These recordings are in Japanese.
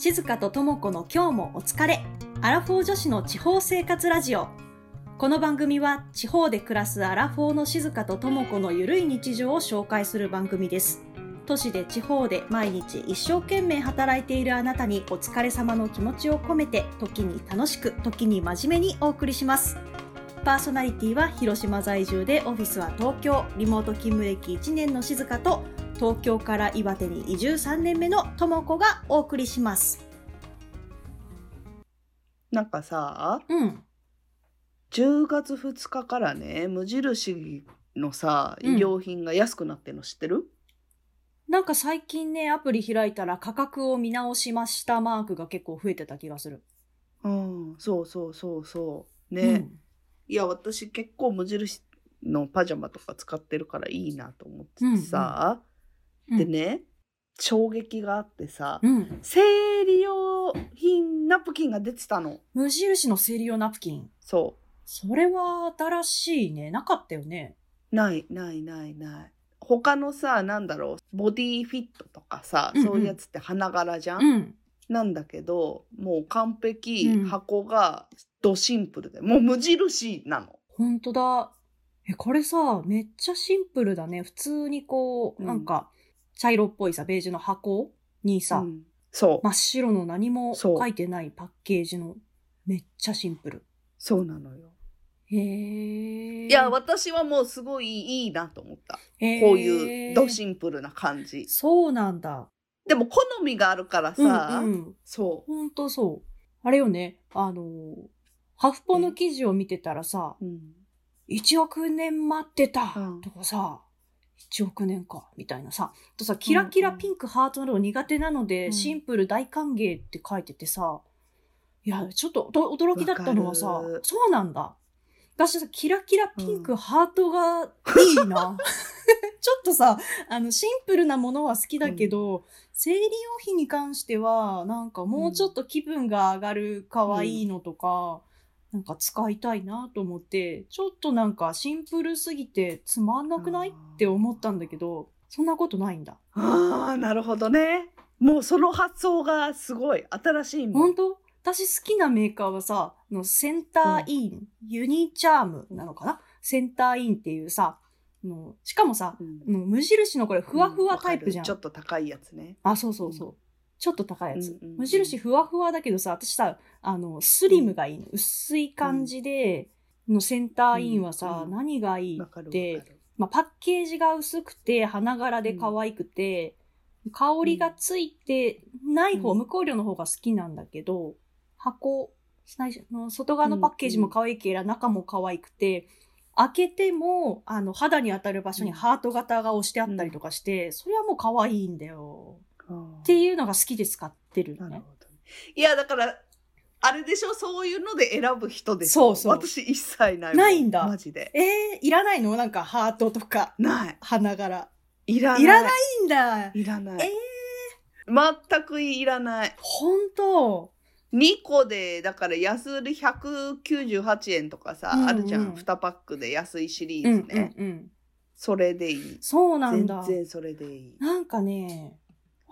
静香と智子の今日もお疲れ。アラフォー女子の地方生活ラジオ。この番組は地方で暮らすアラフォーの静香と智子のゆるい日常を紹介する番組です。都市で地方で毎日一生懸命働いているあなたにお疲れ様の気持ちを込めて時に楽しく時に真面目にお送りします。パーソナリティは広島在住でオフィスは東京、リモート勤務歴1年の静香と東京から岩手に移住3年目の智子がお送りします。なんかさ、うん。10月2日からね、無印のさ、うん衣料品が安くなってるの知ってる、なんか最近ね、アプリ開いたら価格を見直しましたマークが結構増えてた気がする。うん、そうそうそうそう。ね。うんいや、私結構無印のパジャマとか使ってるからいいなと思っててさ、うんでね、衝撃があってさ、うん。生理用品ナプキンが出てたの。無印の生理用ナプキン。そそれは新しいね。なかったよね。う。ない、ない、ない、ない。他のさ、なんだろう、ボディフィットとかさ、うんうんそういうやつって花柄じゃん、うん。なんだけど、もう完璧、うん箱がドシンプルで、もう無印なの。ほんとだ。え、これさ、めっちゃシンプルだね。普通にこう、うんなんか、茶色っぽいさ、ベージュの箱にさ、うんそう、真っ白の何も書いてないパッケージの、めっちゃシンプル。そうなのよ。へー。いや、私はもうすごいいいなと思った。こういうドシンプルな感じ。そうなんだ。でも好みがあるからさ、うんうん。そほんとそう。あれよね、あのー、ハフポの記事を見てたらさ、う。うん、1億年待ってたうんとかさ、1億年か、みたいなさ。あとさ、キラキラピンクハートなど苦手なので、うんシンプル大歓迎って書いててさ、いや、ちょっと驚きだったのはさそうなんだ。私さ、キラキラピンク、ハートがいいな。ちょっとさ、あの、シンプルなものは好きだけど、生理用品に関しては、なんかもうちょっと気分が上がる可愛いのとか、なんか使いたいなと思って、ちょっとなんかシンプルすぎてつまんなくない？って思ったんだけど、そんなことないんだ。ああ、なるほどね。もうその発想がすごい新しいもん。本当？私好きなメーカーはさ、あのセンターイン、ユニチャームなのかな？センターインっていうさ、あのしかもさ、うん無印のこれふわふわタイプじゃん。わかるちょっと高いやつね。あ、そうそうそう。うんちょっと高いやつ。うんうんうん。無印ふわふわだけどさ、私さ、あの、スリムがいいの。薄い感じで、のセンターインはさ、うん。何がいいって、る。まあ、パッケージが薄くて、花柄で可愛くて、香りがついてない方、うん。無香料の方が好きなんだけど、箱、外側のパッケージも可愛いけら、中も可愛くて、開けても、あの、肌に当たる場所にうん。ハート型が押してあったりとかして、それはもう可愛いんだよ。っていうのが好きで使ってるのね。なるほどね。いや、だから、あれでしょ？そういうので選ぶ人でしょ？そうそう私一切ない。ないんだマジで。えー、いらないの？なんかハートとか、ない。花柄。いらない。いらないいんだ。いらない。え全くいらない。ほんと。2個で、だから安売り198円とかさ、うんうんあるじゃん。2パックで安いシリうんーズね。うんうん。それでいい。そうなんだ。全然それでいい。なんかね、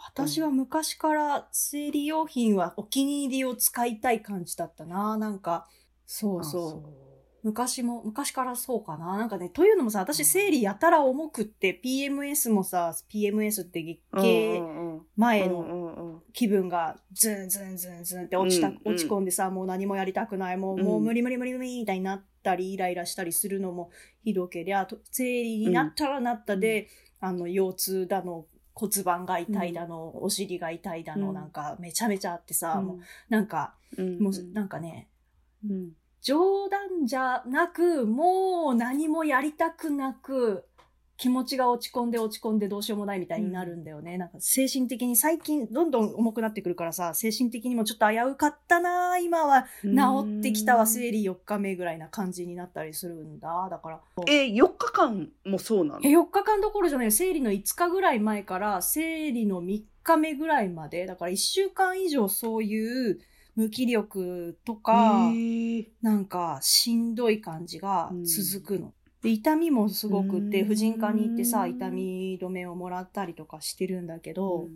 私は昔から生理用品はお気に入りを使いたい感じだったな。なんか、そうあそう。昔も、昔からそうかな。なんかね、というのもさ、私生理やたら重くって、PMS もさ、PMS って月うん経前の気分がズンズンズンズンって落ちた、落ち込んでさ、もう何もやりたくない、もう、うん。もう無理無理無理無理みたいになったり、イライラしたりするのもひどけりゃ、と生理になったらなったで、あの、腰痛だの、骨盤が痛いだの、お尻が痛いだの、うん。なんかめちゃめちゃあってさ、もううんなんか、うん。もうなんかね、うん。冗談じゃなく、もう何もやりたくなく、気持ちが落ち込んで落ち込んでどうしようもないみたいになるんだよね。なんか精神的に最近どんどん重くなってくるからさ、精神的にもちょっと危うかったな今は治ってきたわ、生理4日目ぐらいな感じになったりするんだ。だから、え、4日間もそうなの？え、4日間どころじゃないよ。生理の5日ぐらい前から生理の3日目ぐらいまで、だから1週間以上そういう無気力とか、なんかしんどい感じが続くの。で痛みもすごくって、うん。婦人科に行ってさ、痛み止めをもらったりとかしてるんだけど、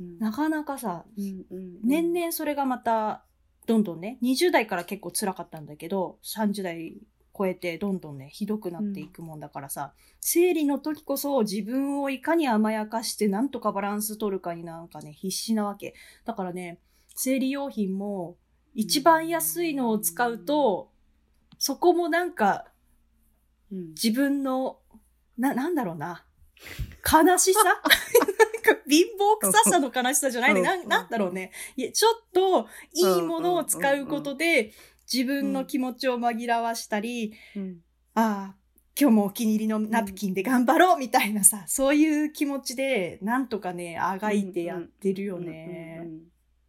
うん。なかなかさ、うんうん年々それがまた、どんどんね、20代から結構辛かったんだけど、30代超えてどんどんね、ひどくなっていくもんだからさ、生理の時こそ自分をいかに甘やかしてなんとかバランス取るかになんかね、必死なわけ。だからね、生理用品も一番安いのを使うと、そこもなんかうん自分の、な、なんだろうな。悲しさ？なんか貧乏臭さの悲しさじゃないね。なんなんだろうね。いや、ちょっといいものを使うことで、自分の気持ちを紛らわしたり、うんああ、今日もお気に入りのナプキンで頑張ろうみたいなさ、そういう気持ちで、なんとかね、あがいてやってるよね。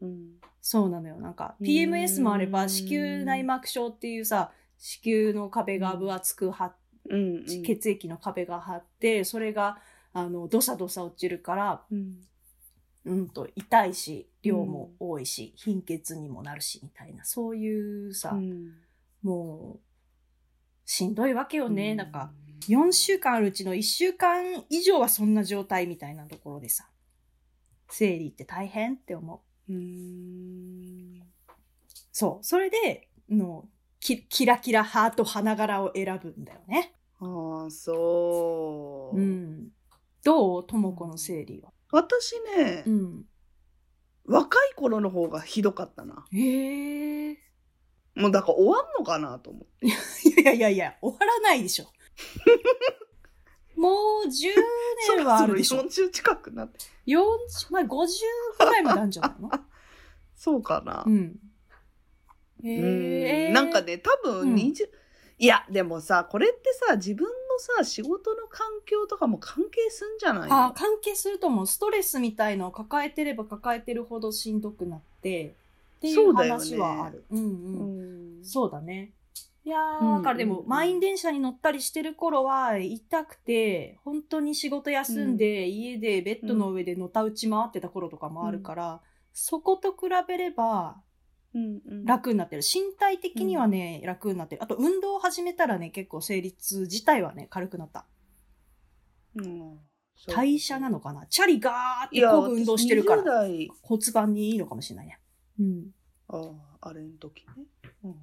うんうんそうなのよ。なんか、うん PMS もあれば、子宮内膜症っていうさ、子宮の壁が分厚く張っうんうん血液の壁が張って、それが、あの、どさどさ落ちるから、うんうんと、痛いし、量も多いし、貧血にもなるし、みたいな、そういうさ、うんもう、しんどいわけよね。うんなんか、4週間あるうちの1週間以上はそんな状態みたいなところでさ、生理って大変って思う。うんそう。それで、の、キキラキラハート花柄を選ぶんだよね。ああそう、うん。どう？ともこの生理は？私ね、うん。若い頃の方がひどかったなへえ。もうだから終わんのかなと思っていやいやいや、終わらないでしょ。もう10年はあるでしょ。そろそろ40近くなって40、まあ50くらいまであるんじゃないの？そうかなう、ん。え。んなんかね多分うん20、いやでもさこれってさ自分のさ仕事の環境とかも関係すんじゃないの？あ関係すると思う。ストレスみたいのを抱えてれば抱えてるほどしんどくなって、っていう話はある。うんううん。んそうだね。いやうんー、だからでも、うん満員電車に乗ったりしてる頃は、痛くて、本当に仕事休んで、家でベッドの上でのたうち回ってた頃とかもあるから、そこと比べればうんうん楽になってる。身体的にはね、楽になってる。あと、運動を始めたらね、結構生理痛自体はね、軽くなった。うん代謝なのかな？チャリガーってこぐ運動してるから私20、代骨盤にいいのかもしれないね。うん。あああれの時ね、うん、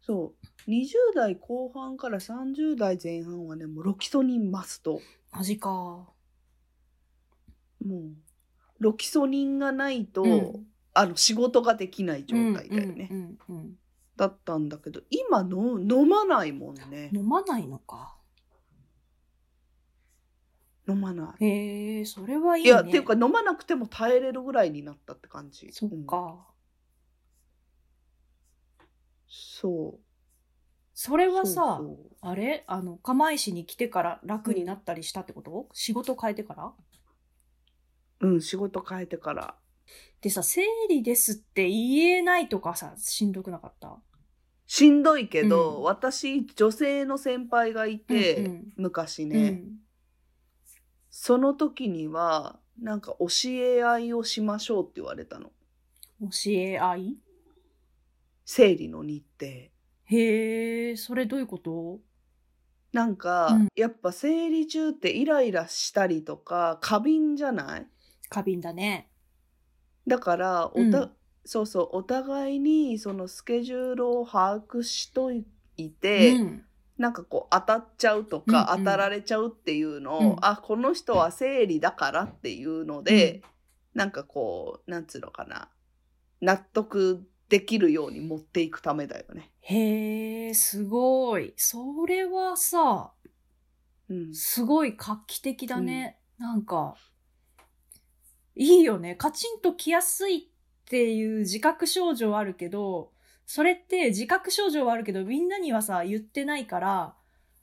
そう20代後半から30代前半はねもうロキソニンマストマジか。もうロキソニンがないと、うんあの仕事ができない状態だよね、うんうんうんだったんだけど今の飲まないもんね。うん飲まないのか。飲まない。へえ、それはいいね。いやっていうか飲まなくても耐えれるぐらいになったって感じ。そっうん。か。そう。それはさ、あれ？あの、釜石に来てから楽になったりしたってこと、仕事変えてから？うん仕事変えてからでさ、生理ですって言えないとかさ、しんどくなかった？しんどいけど、うん。私女性の先輩がいて、うんうん。昔うね、ん。その時にはなんか教え合いをしましょうって言われたの。教え合い？生理の日程。へえ、それどういうこと？なんか、うん。やっぱ生理中ってイライラしたりとか過敏じゃない？過敏だね。だからおた、うんそうそうお互いにそのスケジュールを把握しといて、うん。なんかこう当たっちゃうとか、うんうん当たられちゃうっていうのを、うんあこの人は生理だからっていうので、なんかこうなんつうのかな納得できるように持っていくためだよね。へえ、すごい。それはさ、うん、すごい画期的だね。なんか、いいよね。カチンときやすいっていう自覚症状あるけど、それって自覚症状はあるけど、みんなにはさ、言ってないから、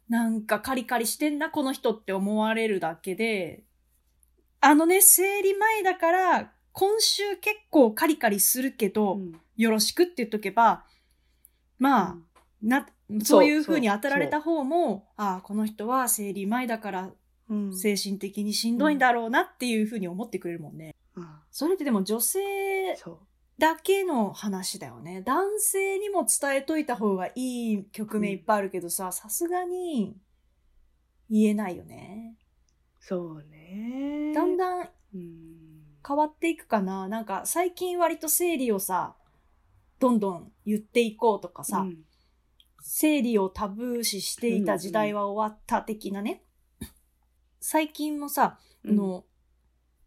なんかカリカリしてんな、この人って思われるだけで、あのね、生理前だから、今週結構カリカリするけど、うん。よろしくって言っとけば、まあ、な、そうそういう風に当たられた方も、ああ、この人は生理前だからうん精神的にしんどいんだろうなっていう風に思ってくれるもんね。うんそれってでも女性だけの話だよね。男性にも伝えといた方がいい局面いっぱいあるけどさ、さすがに言えないよね。そうねだんだん変わっていくかななんか最近割と生理をさ、どんどん言っていこうとかさ、うん生理をタブー視していた時代は終わった的なね。最近もさ、あの、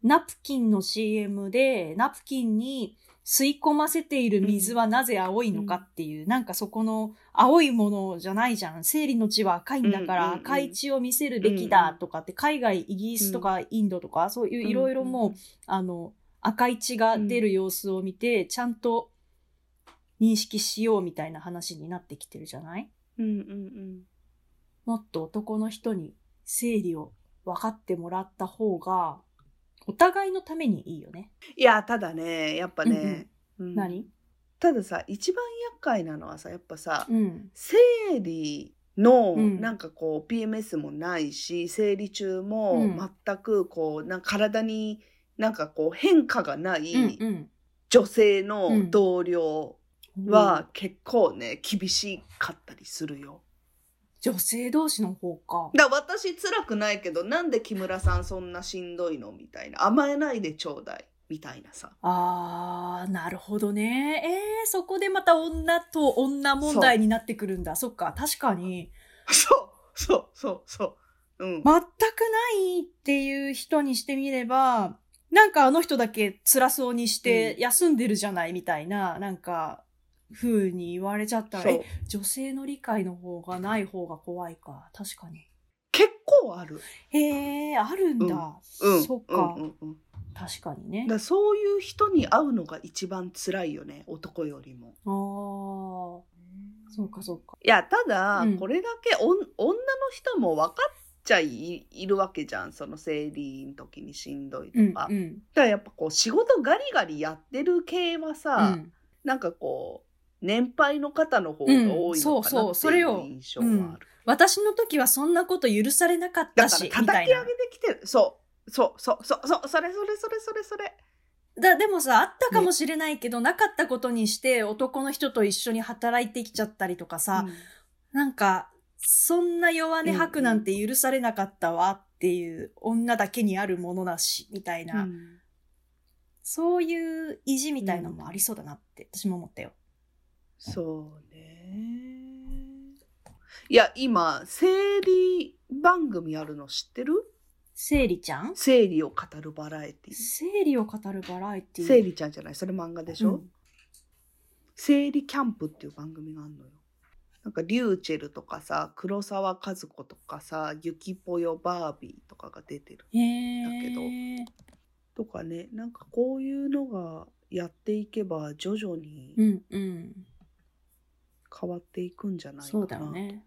ナプキンの CM で、ナプキンに吸い込ませている水はなぜ青いのかっていう、なんかそこの青いものじゃないじゃん。生理の血は赤いんだからうんうんうん赤い血を見せるべきだとかって、海外、イギリスとかインドとか、そういういろいろもう、あの、赤い血が出る様子を見て、ちゃんと認識しようみたいな話になってきてるじゃない？うんうんうん。もっと男の人に生理を分かってもらった方が、お互いのためにいいよね。いやただねやっぱね、うん何？たださ一番厄介なのはさやっぱさ、うん。生理のうんなんかこう PMS もないし生理中うもん全くこうな体になんかこう変化がないうん女性うのん同僚うん。は結構ね厳しかったりするよ。女性同士の方か。だ私辛くないけどなんで木村さんそんなしんどいの？みたいな甘えないでちょうだいみたいなさ。あー、なるほどね。えー、そこでまた女と女問題になってくるんだ。そっか、確かに。そうそうそうそう。うん。全くないっていう人にしてみれば、なんかあの人だけ辛そうにしてうん休んでるじゃない？みたいな、なんか、風に言われちゃったら、女性の理解の方がない方が怖いか。確かに。結構ある。へえ、あるんだ。うん。そっか、うんうんうん確かにねだそういう人に会うのが一番辛いよね男よりも。ああ、そうかそうか。いやただ、うんこれだけおん女の人も分かっちゃいいるわけじゃんその生理の時にしんどいとうん、か。うん。だからやっぱこう仕事ガリガリやってる系はさ、うんなんかこう年配の方の方が多いのかなうんそうそうっていうそれを印象がある。私の時はそんなこと許されなかったし、だから叩き上げ。てきてる。そうそうそうそうそうそれそれそれそれそれ。だでもさ、あったかもしれないけど、なかったことにして男の人と一緒に働いてきちゃったりとかさ、なんか、そんな弱音吐くなんて許されなかったわっていう女だけにあるものだし、みたいな、うんそういう意地みたいなのもありそうだなって私も思ったよ。そうね。いや、今、生理番組あるの知ってる？生理ちゃん？生理を語るバラエティ。生理を語るバラエティ生理ちゃんじゃない？それ漫画でしょ、うん生理キャンプっていう番組があるのよ。なんか、リューチェルとかさ、黒沢和子とかさ、ゆきぽよバービーとかが出てる。へーだけとかね、なんかこういうのがやっていけば徐々にうんうん。変わっていくんじゃないかな。そうだよね。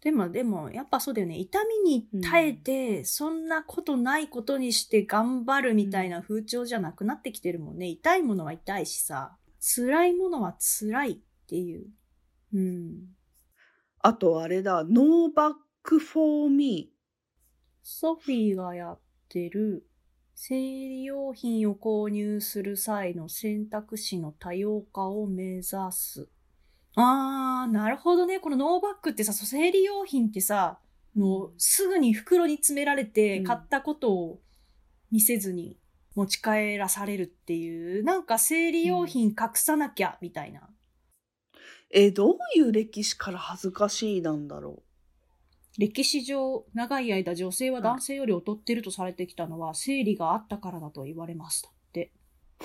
でも、でも、やっぱそうだよね。痛みに耐えて、そんなことないことにして頑張るみたいな風潮じゃなくなってきてるもんね。痛いものは痛いしさ、辛いものは辛いっていう。うん。あとあれだ、ノーバックフォーミソフィーがやってる、生理用品を購入する際の選択肢の多様化を目指す。あー、なるほどね。このノーバックってさ、生理用品ってさ、もうすぐに袋に詰められてうん買ったことを見せずに持ち帰らされるっていう、なんか生理用品隠さなきゃみたいな。え、どういう歴史から恥ずかしいなんだろ歴史上、長い間女性は男性より劣ってるとされてきたのは、生理があったからだと言われましたって。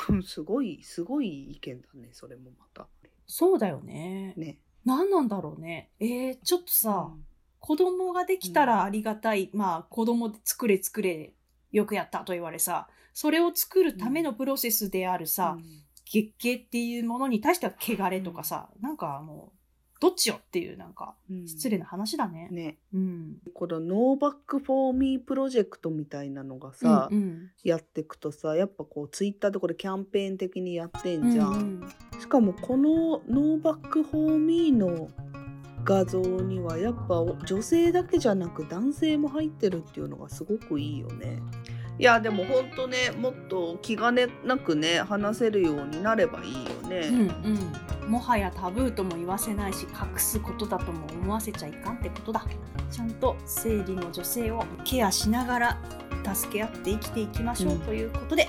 う。すごい、すごい意見だね、それもまた。そうだよね。ね。何なんだろうね。えー、ちょっとさ、うん子供ができたらありがたい。まあ、子供で作れ作れ、よくやったと言われさ、それを作るためのプロセスであるさ、月経っていうものに対しては汚れとかさ、なんかもう、どっちよっていう、なんか、うん失礼な話だね。ね。うん。この No Bag For Me プロジェクトみたいなのがさ、うんうん、やっていくとさ、やっぱこうツイッターでこれキャンペーン的にやってんじゃん。うんうんしかもこの No Bag For Me の画像にはやっぱ女性だけじゃなく男性も入ってるっていうのがすごくいいよね。いやでもほんとねもっと気兼ねなくね話せるようになればいいよね。うんうん、もはやタブーとも言わせないし隠すことだとも思わせちゃいかんってことだ。ちゃんと生理の女性をケアしながら助け合って生きていきましょううん。ということで、い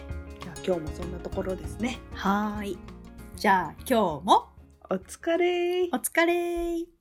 や今日もそんなところですね。はーい。じゃあ今日も。お疲れお疲れ